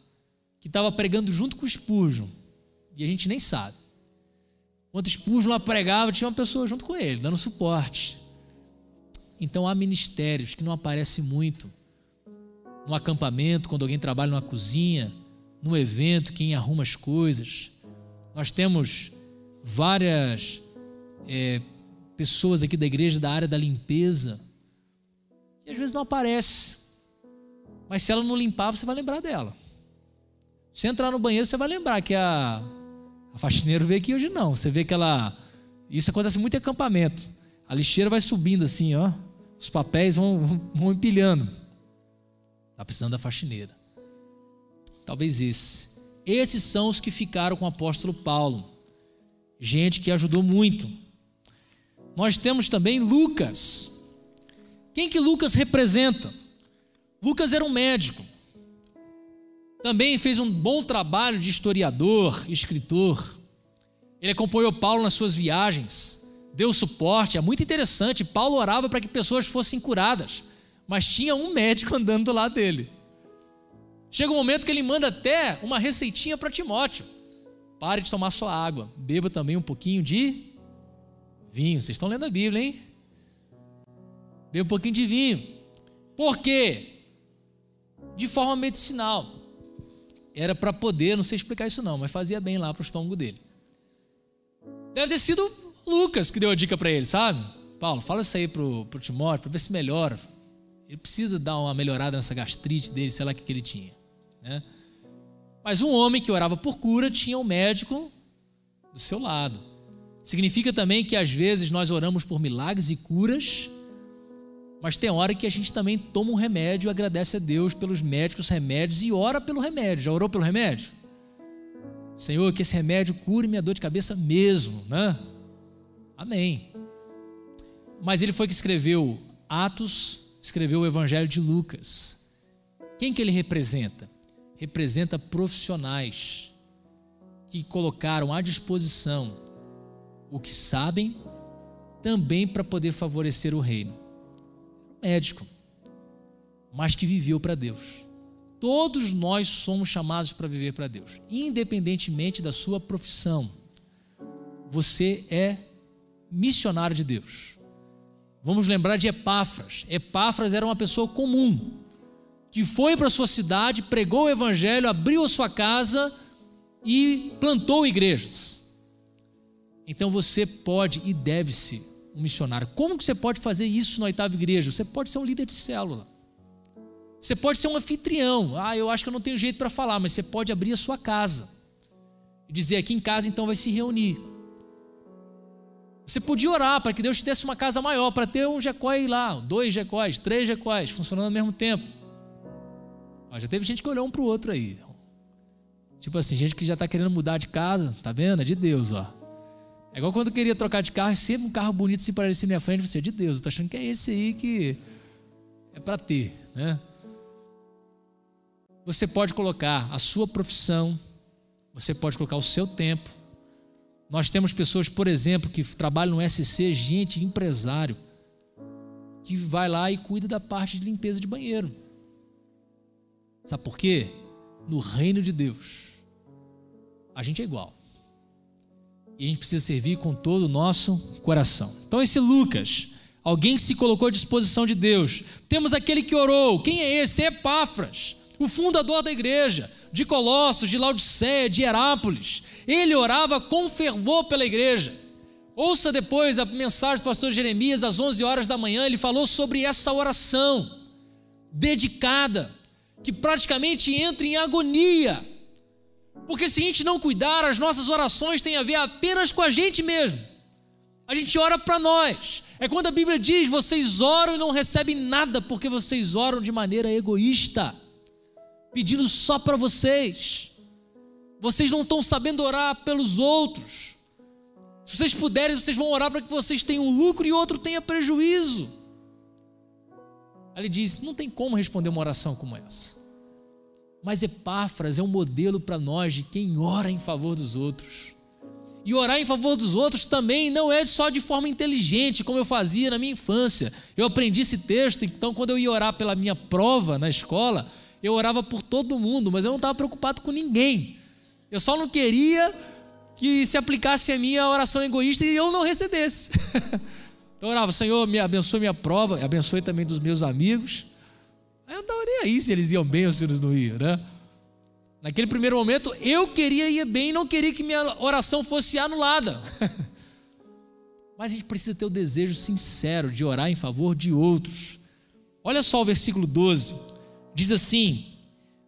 que estava pregando junto com Spurgeon, e a gente nem sabe. Enquanto Spurgeon lá pregava, tinha uma pessoa junto com ele, dando suporte. Então há ministérios que não aparecem muito. No acampamento, quando alguém trabalha numa cozinha, no evento, quem arruma as coisas. Nós temos várias é, pessoas aqui da igreja da área da limpeza, que às vezes não aparece. Mas se ela não limpar, você vai lembrar dela. Se entrar no banheiro, você vai lembrar que a a faxineira veio aqui hoje não. Você vê que ela. Isso acontece muito em acampamento. A lixeira vai subindo assim, ó. Os papéis vão, vão empilhando. Está precisando da faxineira. Talvez esse. Esses são os que ficaram com o apóstolo Paulo. Gente que ajudou muito. Nós temos também Lucas. Quem que Lucas representa? Lucas era um médico. Também fez um bom trabalho de historiador, escritor. Ele acompanhou Paulo nas suas viagens, deu suporte. É muito interessante. Paulo orava para que pessoas fossem curadas, mas tinha um médico andando do lado dele. Chega um momento que ele manda até uma receitinha para Timóteo: pare de tomar só água, beba também um pouquinho de vinho. Vocês estão lendo a Bíblia, hein? Beba um pouquinho de vinho. Por quê? De forma medicinal era para poder, não sei explicar isso não, mas fazia bem lá para o estômago dele. Deve ter sido Lucas que deu a dica para ele, sabe? Paulo, fala isso aí pro, pro Timóteo para ver se melhora. Ele precisa dar uma melhorada nessa gastrite dele, sei lá o que, que ele tinha. Né? Mas um homem que orava por cura tinha um médico do seu lado. Significa também que às vezes nós oramos por milagres e curas, Mas tem hora que a gente também toma um remédio, agradece a Deus pelos médicos, remédios e ora pelo remédio. Já orou pelo remédio? Senhor, que esse remédio cure minha dor de cabeça mesmo, né? Amém. Mas ele foi que escreveu Atos, escreveu o Evangelho de Lucas. Quem que ele representa? Representa profissionais que colocaram à disposição o que sabem também para poder favorecer o reino. Médico, mas que viveu para Deus. Todos nós somos chamados para viver para Deus, independentemente da sua profissão. Você é missionário de Deus. Vamos lembrar de Epáfras. Epáfras era uma pessoa comum, que foi para sua cidade, pregou o evangelho, abriu a sua casa e plantou igrejas. Então você pode e deve ser um missionário. Como que você pode fazer isso na oitava igreja? Você pode ser um líder de célula. Você pode ser um anfitrião. Ah, eu acho que eu não tenho jeito para falar, mas você pode abrir a sua casa e dizer aqui em casa então vai se reunir. Você podia orar para que Deus te desse uma casa maior, para ter um jecói lá, dois jecóis, três jecóis, funcionando ao mesmo tempo. Ah, já teve gente que olhou um para o outro aí. Tipo assim, gente que já está querendo mudar de casa, tá vendo? É de Deus, ó. É igual quando eu queria trocar de carro, sempre um carro bonito se parecia minha frente, você, é de Deus, eu tô achando que é esse aí que é para ter, né? Você pode colocar a sua profissão, você pode colocar o seu tempo. Nós temos pessoas, por exemplo, que trabalham no SC, gente, empresário, que vai lá e cuida da parte de limpeza de banheiro. Sabe por quê? No reino de Deus, a gente é igual. E a gente precisa servir com todo o nosso coração. Então, esse Lucas, alguém que se colocou à disposição de Deus. Temos aquele que orou. Quem é esse? É Epáfras o fundador da igreja, de Colossos, de Laodiceia, de Herápolis. Ele orava com fervor pela igreja. Ouça depois a mensagem do pastor Jeremias, às 11 horas da manhã, ele falou sobre essa oração dedicada, que praticamente entra em agonia. Porque se a gente não cuidar, as nossas orações têm a ver apenas com a gente mesmo. A gente ora para nós. É quando a Bíblia diz: vocês oram e não recebem nada, porque vocês oram de maneira egoísta pedindo só para vocês. Vocês não estão sabendo orar pelos outros. Se vocês puderem, vocês vão orar para que vocês tenham lucro e outro tenha prejuízo. Aí ele diz: não tem como responder uma oração como essa. Mas Epáfras é um modelo para nós de quem ora em favor dos outros. E orar em favor dos outros também não é só de forma inteligente, como eu fazia na minha infância. Eu aprendi esse texto, então, quando eu ia orar pela minha prova na escola, eu orava por todo mundo, mas eu não estava preocupado com ninguém. Eu só não queria que se aplicasse a minha oração egoísta e eu não recebesse. então eu orava, Senhor, me abençoe minha prova, abençoe também dos meus amigos. Eu não nem aí se eles iam bem ou se eles não iam, né? Naquele primeiro momento, eu queria ir bem não queria que minha oração fosse anulada. Mas a gente precisa ter o desejo sincero de orar em favor de outros. Olha só o versículo 12 diz assim: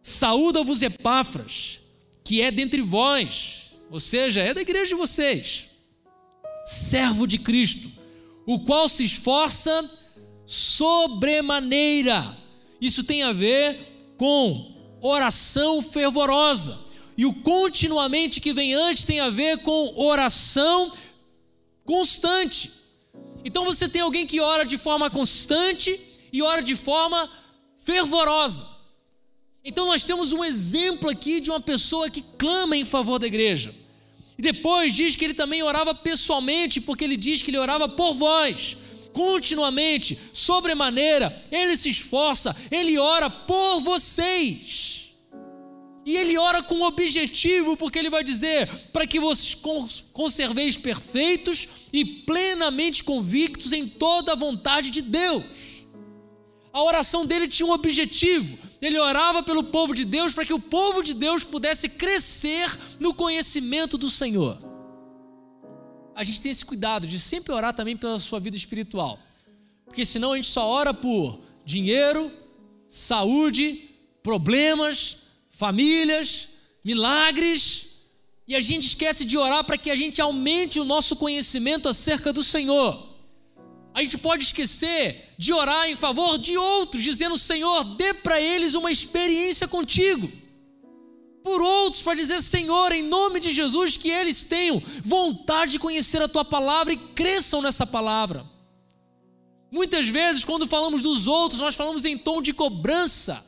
Saúda-vos Epáfras, que é dentre vós, ou seja, é da igreja de vocês, servo de Cristo, o qual se esforça sobremaneira. Isso tem a ver com oração fervorosa. E o continuamente que vem antes tem a ver com oração constante. Então você tem alguém que ora de forma constante e ora de forma fervorosa. Então nós temos um exemplo aqui de uma pessoa que clama em favor da igreja. E depois diz que ele também orava pessoalmente, porque ele diz que ele orava por vós, continuamente, sobremaneira, ele se esforça, ele ora por vocês. E ele ora com objetivo, porque ele vai dizer: para que vocês conserveis perfeitos e plenamente convictos em toda a vontade de Deus. A oração dele tinha um objetivo. Ele orava pelo povo de Deus para que o povo de Deus pudesse crescer no conhecimento do Senhor. A gente tem esse cuidado de sempre orar também pela sua vida espiritual. Porque senão a gente só ora por dinheiro, saúde, problemas, famílias, milagres, e a gente esquece de orar para que a gente aumente o nosso conhecimento acerca do Senhor. A gente pode esquecer de orar em favor de outros, dizendo: Senhor, dê para eles uma experiência contigo. Por outros, para dizer: Senhor, em nome de Jesus, que eles tenham vontade de conhecer a tua palavra e cresçam nessa palavra. Muitas vezes, quando falamos dos outros, nós falamos em tom de cobrança,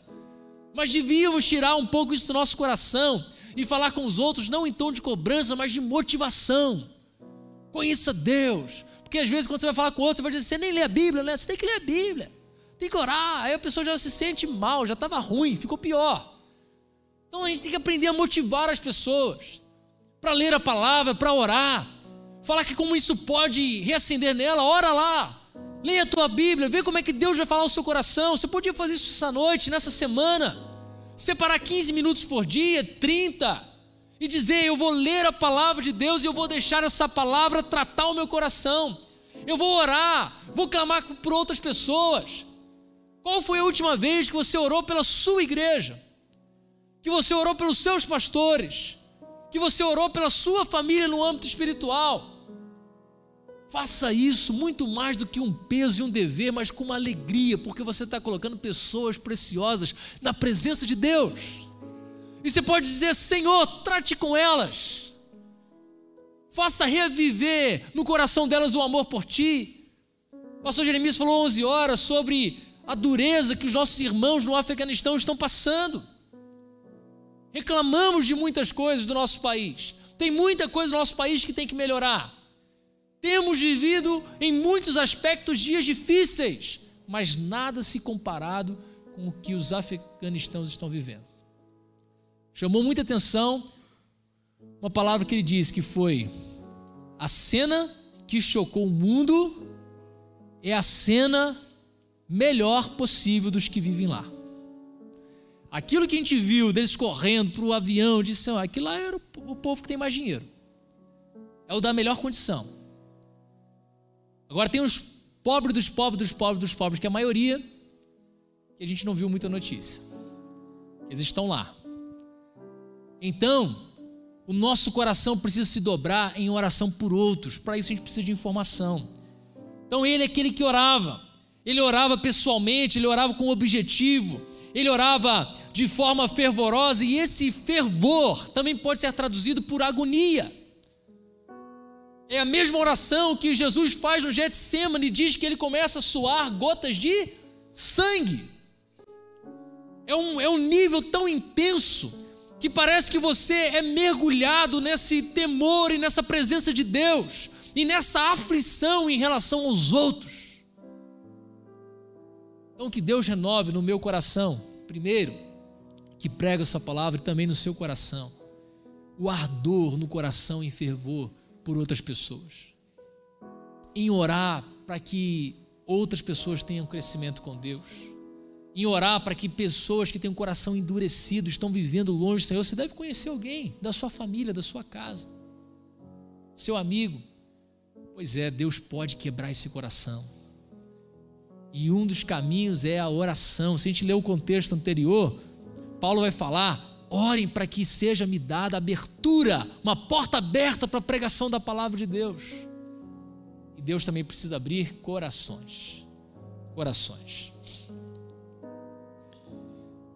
mas devíamos tirar um pouco isso do nosso coração e falar com os outros não em tom de cobrança, mas de motivação. Conheça Deus, porque às vezes quando você vai falar com outro, você vai dizer, você nem lê a Bíblia, né? Você tem que ler a Bíblia, tem que orar. Aí a pessoa já se sente mal, já estava ruim, ficou pior. Então a gente tem que aprender a motivar as pessoas para ler a palavra, para orar. Falar que como isso pode reacender nela, ora lá. Leia a tua Bíblia, vê como é que Deus vai falar ao seu coração. Você podia fazer isso essa noite, nessa semana. Separar 15 minutos por dia, 30 e dizer: Eu vou ler a palavra de Deus e eu vou deixar essa palavra tratar o meu coração. Eu vou orar, vou clamar por outras pessoas. Qual foi a última vez que você orou pela sua igreja? Que você orou pelos seus pastores? Que você orou pela sua família no âmbito espiritual? Faça isso muito mais do que um peso e um dever, mas com uma alegria, porque você está colocando pessoas preciosas na presença de Deus. E você pode dizer: Senhor, trate com elas. Faça reviver no coração delas o amor por ti. O pastor Jeremias falou 11 horas sobre a dureza que os nossos irmãos no Afeganistão estão passando. Reclamamos de muitas coisas do nosso país. Tem muita coisa no nosso país que tem que melhorar. Temos vivido em muitos aspectos dias difíceis, mas nada se comparado com o que os afeganistãos estão vivendo. Chamou muita atenção uma palavra que ele disse que foi a cena que chocou o mundo é a cena melhor possível dos que vivem lá. Aquilo que a gente viu deles correndo para o avião, disse, aquilo lá era o povo que tem mais dinheiro. É o da melhor condição. Agora tem os pobres dos pobres dos pobres dos pobres, que é a maioria, que a gente não viu muita notícia. Eles estão lá. Então, o nosso coração precisa se dobrar em oração por outros. Para isso a gente precisa de informação. Então ele é aquele que orava. Ele orava pessoalmente, ele orava com objetivo, ele orava de forma fervorosa e esse fervor também pode ser traduzido por agonia. É a mesma oração que Jesus faz no Getsemane e diz que ele começa a suar gotas de sangue. É um, é um nível tão intenso que parece que você é mergulhado nesse temor e nessa presença de Deus e nessa aflição em relação aos outros. Então, que Deus renove no meu coração, primeiro, que prega essa palavra também no seu coração, o ardor no coração em fervor por outras pessoas, em orar para que outras pessoas tenham crescimento com Deus em orar para que pessoas que têm um coração endurecido estão vivendo longe do Senhor. Você deve conhecer alguém da sua família, da sua casa, seu amigo. Pois é, Deus pode quebrar esse coração. E um dos caminhos é a oração. Se a gente ler o contexto anterior, Paulo vai falar: orem para que seja me dada abertura, uma porta aberta para a pregação da palavra de Deus. E Deus também precisa abrir corações. Corações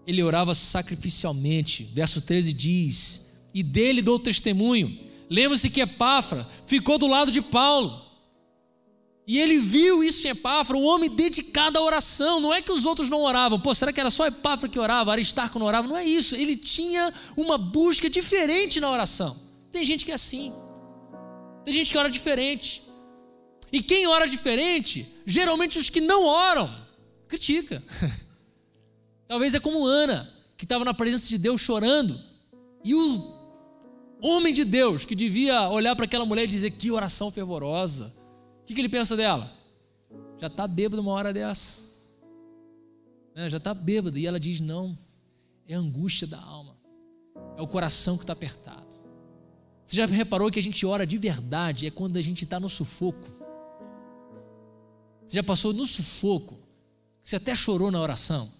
ele orava sacrificialmente. Verso 13 diz: E dele dou testemunho. Lembra-se que Epáfra ficou do lado de Paulo. E ele viu isso em Epáfra, um homem dedicado à oração. Não é que os outros não oravam. Pô, será que era só Epáfra que orava, Aristarco não orava? Não é isso. Ele tinha uma busca diferente na oração. Tem gente que é assim. Tem gente que ora diferente. E quem ora diferente, geralmente os que não oram, critica. Talvez é como Ana, que estava na presença de Deus chorando, e o homem de Deus, que devia olhar para aquela mulher e dizer: Que oração fervorosa. O que, que ele pensa dela? Já está bêbado uma hora dessa. É, já está bêbado. E ela diz: Não, é a angústia da alma, é o coração que está apertado. Você já reparou que a gente ora de verdade é quando a gente está no sufoco? Você já passou no sufoco? Você até chorou na oração?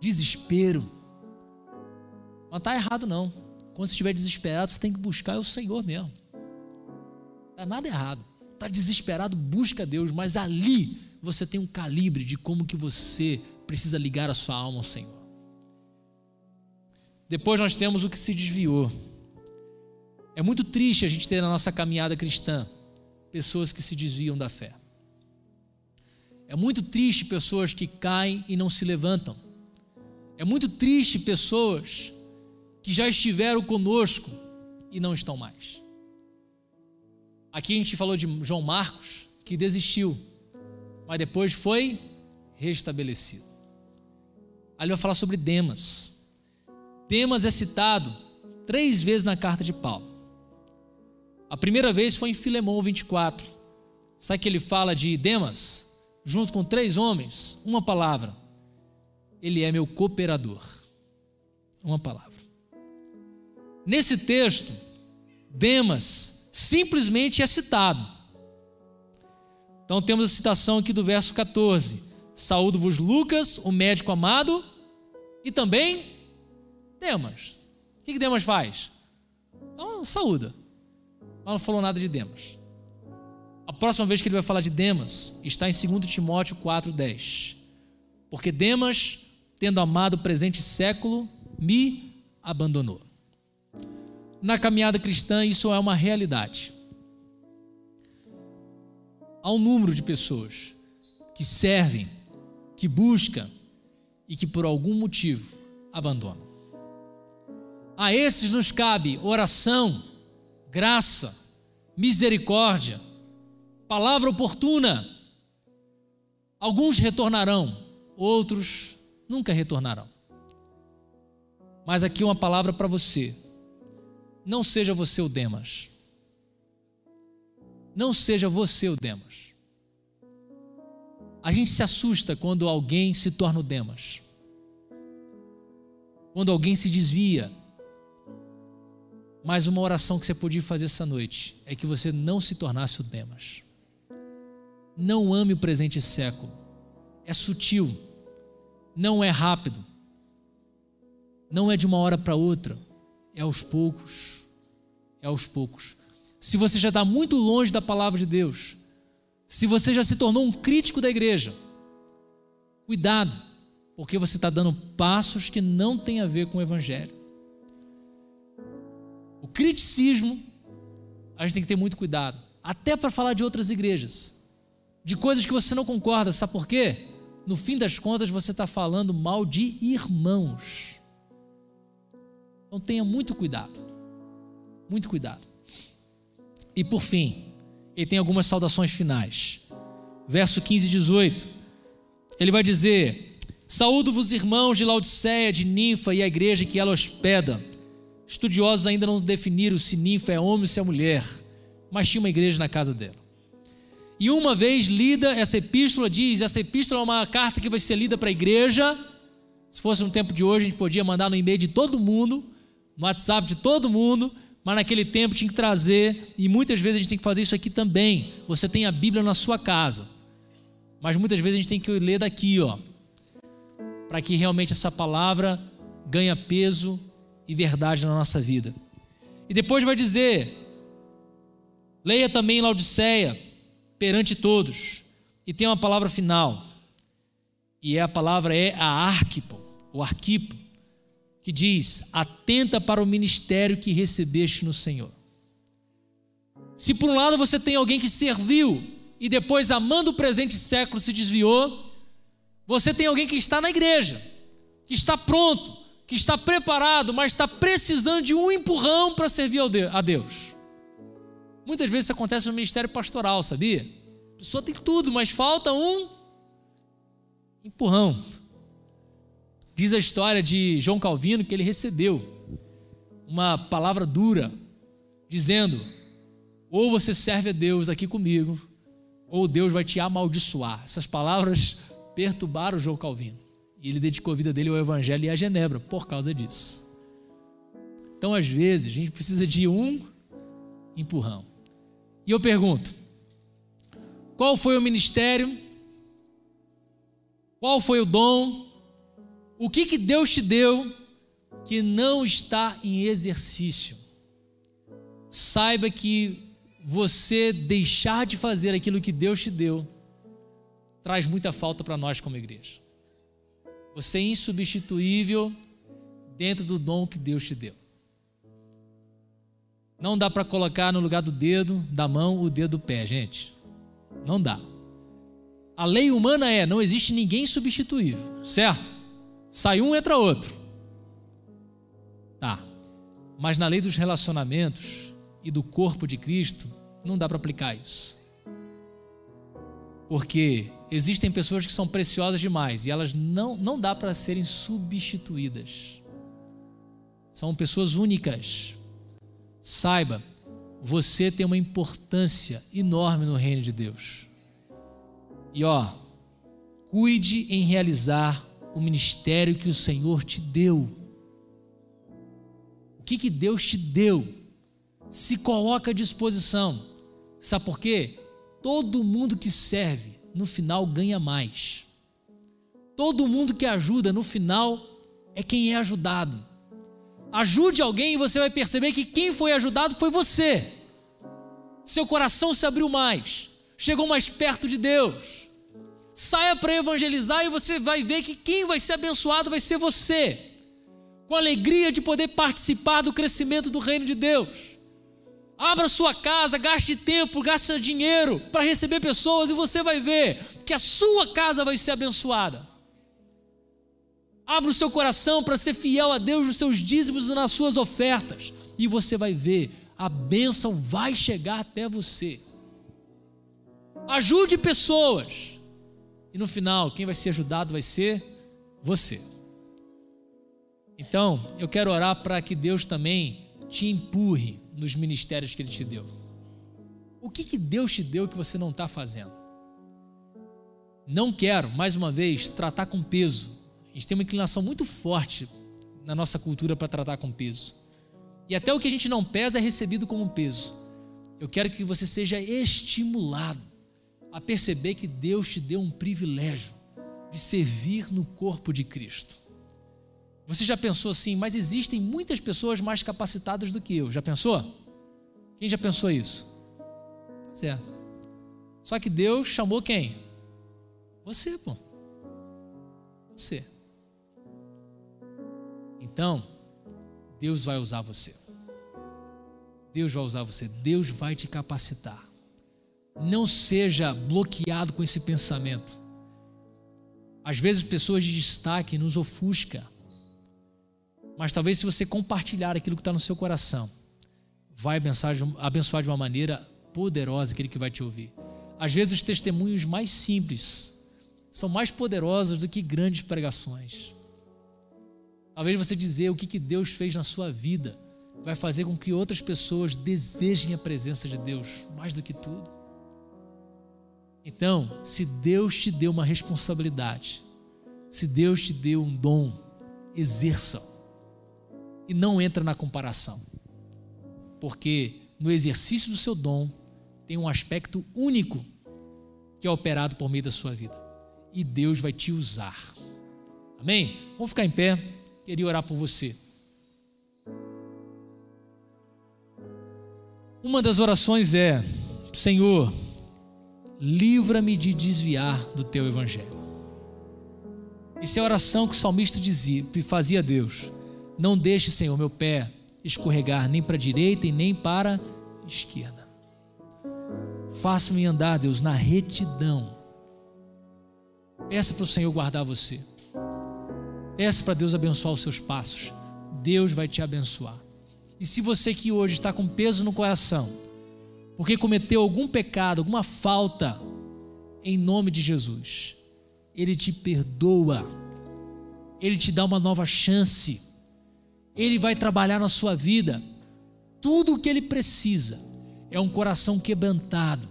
desespero. Não está errado, não. Quando você estiver desesperado, você tem que buscar o Senhor mesmo. Está nada errado. está desesperado, busca Deus, mas ali você tem um calibre de como que você precisa ligar a sua alma ao Senhor. Depois nós temos o que se desviou. É muito triste a gente ter na nossa caminhada cristã pessoas que se desviam da fé. É muito triste pessoas que caem e não se levantam. É muito triste pessoas que já estiveram conosco e não estão mais. Aqui a gente falou de João Marcos, que desistiu, mas depois foi restabelecido. Ali vai falar sobre Demas. Demas é citado três vezes na carta de Paulo. A primeira vez foi em Filemão 24. Sabe que ele fala de Demas, junto com três homens? Uma palavra. Ele é meu cooperador. Uma palavra. Nesse texto, Demas simplesmente é citado. Então temos a citação aqui do verso 14: Saúdo-vos, Lucas, o médico amado, e também Demas. O que, que Demas faz? Então, saúda. Mas não falou nada de Demas. A próxima vez que ele vai falar de Demas está em 2 Timóteo 4,10. Porque Demas, tendo amado o presente século, me abandonou. Na caminhada cristã, isso é uma realidade. Há um número de pessoas que servem, que buscam e que por algum motivo abandonam. A esses nos cabe oração, graça, misericórdia, palavra oportuna. Alguns retornarão, outros nunca retornarão. Mas aqui uma palavra para você. Não seja você o Demas. Não seja você o Demas. A gente se assusta quando alguém se torna o Demas. Quando alguém se desvia mas uma oração que você podia fazer essa noite é que você não se tornasse o Demas. Não ame o presente século. É sutil, não é rápido, não é de uma hora para outra, é aos poucos. É aos poucos. Se você já está muito longe da palavra de Deus, se você já se tornou um crítico da igreja, cuidado, porque você está dando passos que não têm a ver com o Evangelho criticismo, a gente tem que ter muito cuidado, até para falar de outras igrejas, de coisas que você não concorda, sabe por quê? No fim das contas, você está falando mal de irmãos. Então tenha muito cuidado, muito cuidado. E por fim, ele tem algumas saudações finais. Verso 15 e 18. Ele vai dizer: Saúdo-vos, irmãos de Laodiceia, de Ninfa e a igreja que ela hospeda. Estudiosos ainda não definiram se ninfa é homem ou se é mulher, mas tinha uma igreja na casa dela. E uma vez lida essa epístola, diz: essa epístola é uma carta que vai ser lida para a igreja. Se fosse no tempo de hoje, a gente podia mandar no e-mail de todo mundo, no WhatsApp de todo mundo, mas naquele tempo tinha que trazer, e muitas vezes a gente tem que fazer isso aqui também. Você tem a Bíblia na sua casa, mas muitas vezes a gente tem que ler daqui, ó, para que realmente essa palavra ganhe peso e verdade na nossa vida. E depois vai dizer: leia também Laodiceia perante todos. E tem uma palavra final. E é a palavra é a arquipo, o arquipo, que diz: atenta para o ministério que recebeste no Senhor. Se por um lado você tem alguém que serviu e depois, amando o presente século, se desviou, você tem alguém que está na igreja, que está pronto, que está preparado, mas está precisando de um empurrão para servir a Deus. Muitas vezes isso acontece no ministério pastoral, sabia? A pessoa tem tudo, mas falta um empurrão. Diz a história de João Calvino que ele recebeu uma palavra dura, dizendo: ou você serve a Deus aqui comigo, ou Deus vai te amaldiçoar. Essas palavras perturbaram João Calvino. E ele dedicou a vida dele ao Evangelho e à Genebra por causa disso. Então, às vezes, a gente precisa de um empurrão. E eu pergunto: qual foi o ministério? Qual foi o dom? O que, que Deus te deu que não está em exercício? Saiba que você deixar de fazer aquilo que Deus te deu traz muita falta para nós como igreja. Você é insubstituível dentro do dom que Deus te deu. Não dá para colocar no lugar do dedo da mão o dedo do pé, gente. Não dá. A lei humana é: não existe ninguém substituível, certo? Sai um, entra outro. Tá. Mas na lei dos relacionamentos e do corpo de Cristo, não dá para aplicar isso. Porque existem pessoas que são preciosas demais e elas não, não dá para serem substituídas. São pessoas únicas. Saiba, você tem uma importância enorme no reino de Deus. E ó, cuide em realizar o ministério que o Senhor te deu. O que, que Deus te deu? Se coloca à disposição. Sabe por quê? Todo mundo que serve, no final, ganha mais. Todo mundo que ajuda, no final, é quem é ajudado. Ajude alguém e você vai perceber que quem foi ajudado foi você. Seu coração se abriu mais, chegou mais perto de Deus. Saia para evangelizar e você vai ver que quem vai ser abençoado vai ser você. Com alegria de poder participar do crescimento do reino de Deus. Abra sua casa, gaste tempo, gaste dinheiro para receber pessoas e você vai ver que a sua casa vai ser abençoada. Abra o seu coração para ser fiel a Deus nos seus dízimos e nas suas ofertas. E você vai ver, a bênção vai chegar até você. Ajude pessoas. E no final, quem vai ser ajudado vai ser você. Então, eu quero orar para que Deus também te empurre nos ministérios que Ele te deu. O que, que Deus te deu que você não está fazendo? Não quero, mais uma vez, tratar com peso a gente tem uma inclinação muito forte na nossa cultura para tratar com peso. E até o que a gente não pesa é recebido como peso. Eu quero que você seja estimulado a perceber que Deus te deu um privilégio de servir no corpo de Cristo. Você já pensou assim, mas existem muitas pessoas mais capacitadas do que eu. Já pensou? Quem já pensou isso? Pois é. Só que Deus chamou quem? Você, pô. Você. Então, Deus vai usar você. Deus vai usar você. Deus vai te capacitar. Não seja bloqueado com esse pensamento. Às vezes, pessoas de destaque nos ofusca. Mas talvez, se você compartilhar aquilo que está no seu coração, vai abençoar de, uma maneira poderosa aquele que vai te ouvir. Às vezes, os testemunhos mais simples são mais poderosos do que grandes pregações. Talvez você dizer o que Deus fez na sua vida vai fazer com que outras pessoas desejem a presença de Deus mais do que tudo. Então, se Deus te deu uma responsabilidade, se Deus te deu um dom, exerça. E não entra na comparação. Porque no exercício do seu dom tem um aspecto único que é operado por meio da sua vida. E Deus vai te usar. Amém? Vamos ficar em pé queria orar por você. Uma das orações é: Senhor, livra-me de desviar do teu evangelho. Isso é a oração que o salmista dizia, fazia a Deus. Não deixe, Senhor, meu pé escorregar nem para a direita e nem para a esquerda. Faça-me andar, Deus, na retidão. Peça para o Senhor guardar você. Peça para Deus abençoar os seus passos. Deus vai te abençoar. E se você que hoje está com peso no coração, porque cometeu algum pecado, alguma falta, em nome de Jesus, Ele te perdoa, Ele te dá uma nova chance, Ele vai trabalhar na sua vida. Tudo o que Ele precisa é um coração quebrantado,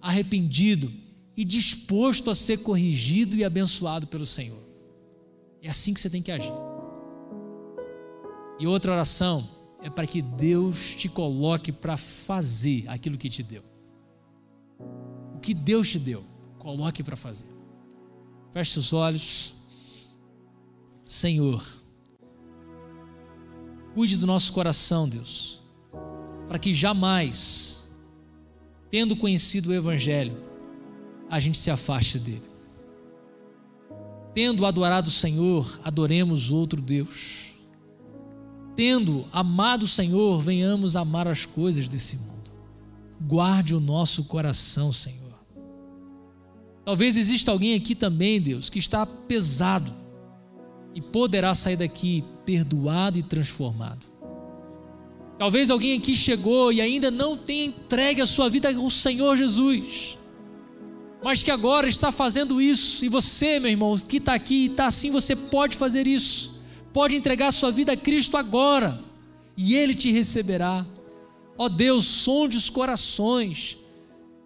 arrependido e disposto a ser corrigido e abençoado pelo Senhor. É assim que você tem que agir. E outra oração é para que Deus te coloque para fazer aquilo que te deu. O que Deus te deu, coloque para fazer. Feche os olhos. Senhor, cuide do nosso coração, Deus, para que jamais tendo conhecido o Evangelho, a gente se afaste dele. Tendo adorado o Senhor, adoremos outro Deus. Tendo amado o Senhor, venhamos amar as coisas desse mundo. Guarde o nosso coração, Senhor. Talvez exista alguém aqui também, Deus, que está pesado e poderá sair daqui perdoado e transformado. Talvez alguém aqui chegou e ainda não tenha entregue a sua vida ao Senhor Jesus, mas que agora está fazendo isso, e você, meu irmão, que está aqui e está assim, você pode fazer isso, pode entregar sua vida a Cristo agora, e Ele te receberá. Ó Deus, sonde os corações,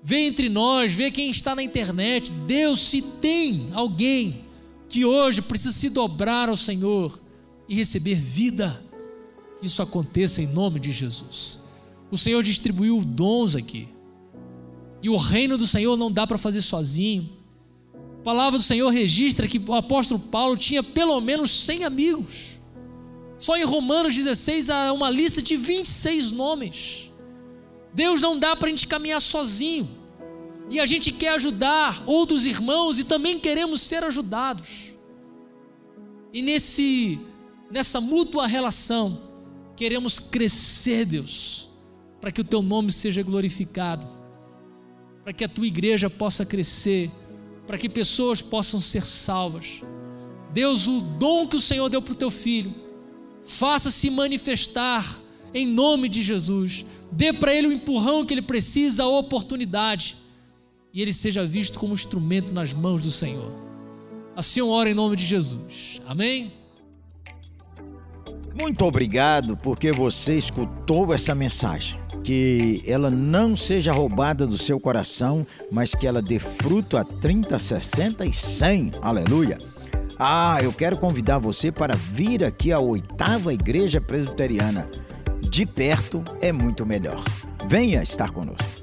vê entre nós, vê quem está na internet, Deus, se tem alguém que hoje precisa se dobrar ao Senhor e receber vida que isso aconteça em nome de Jesus. O Senhor distribuiu dons aqui. E o reino do Senhor não dá para fazer sozinho. Palavra do Senhor registra que o apóstolo Paulo tinha pelo menos 100 amigos. Só em Romanos 16 há uma lista de 26 nomes. Deus não dá para a gente caminhar sozinho. E a gente quer ajudar outros irmãos e também queremos ser ajudados. E nesse nessa mútua relação, Queremos crescer, Deus, para que o teu nome seja glorificado, para que a tua igreja possa crescer, para que pessoas possam ser salvas. Deus, o dom que o Senhor deu para o teu filho, faça-se manifestar em nome de Jesus. Dê para ele o empurrão que ele precisa, a oportunidade, e ele seja visto como instrumento nas mãos do Senhor. Assim eu oro em nome de Jesus. Amém? Muito obrigado porque você escutou essa mensagem. Que ela não seja roubada do seu coração, mas que ela dê fruto a 30, 60 e 100. Aleluia. Ah, eu quero convidar você para vir aqui à oitava Igreja Presbiteriana. De perto é muito melhor. Venha estar conosco.